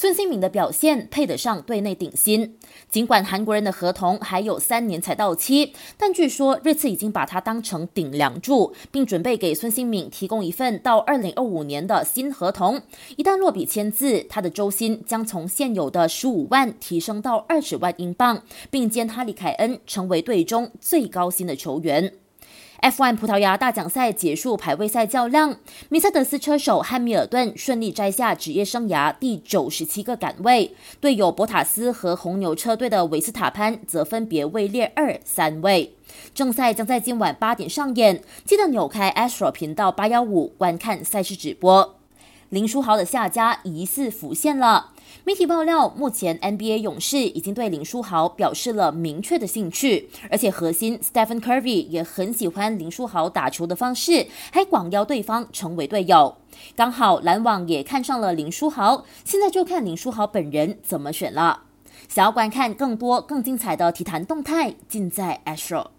孙兴敏的表现配得上队内顶薪。尽管韩国人的合同还有三年才到期，但据说热刺已经把他当成顶梁柱，并准备给孙兴敏提供一份到二零二五年的新合同。一旦落笔签字，他的周薪将从现有的十五万提升到二十万英镑，并兼哈里凯恩成为队中最高薪的球员。F1 葡萄牙大奖赛结束排位赛较量，梅赛德斯车手汉密尔顿顺利摘下职业生涯第九十七个杆位，队友博塔斯和红牛车队的维斯塔潘则分别位列二三位。正赛将在今晚八点上演，记得扭开 Astro 频道八幺五观看赛事直播。林书豪的下家疑似浮现了。媒体爆料，目前 NBA 勇士已经对林书豪表示了明确的兴趣，而且核心 Stephen Curry 也很喜欢林书豪打球的方式，还广邀对方成为队友。刚好篮网也看上了林书豪，现在就看林书豪本人怎么选了。想要观看更多更精彩的体坛动态，尽在 Astro。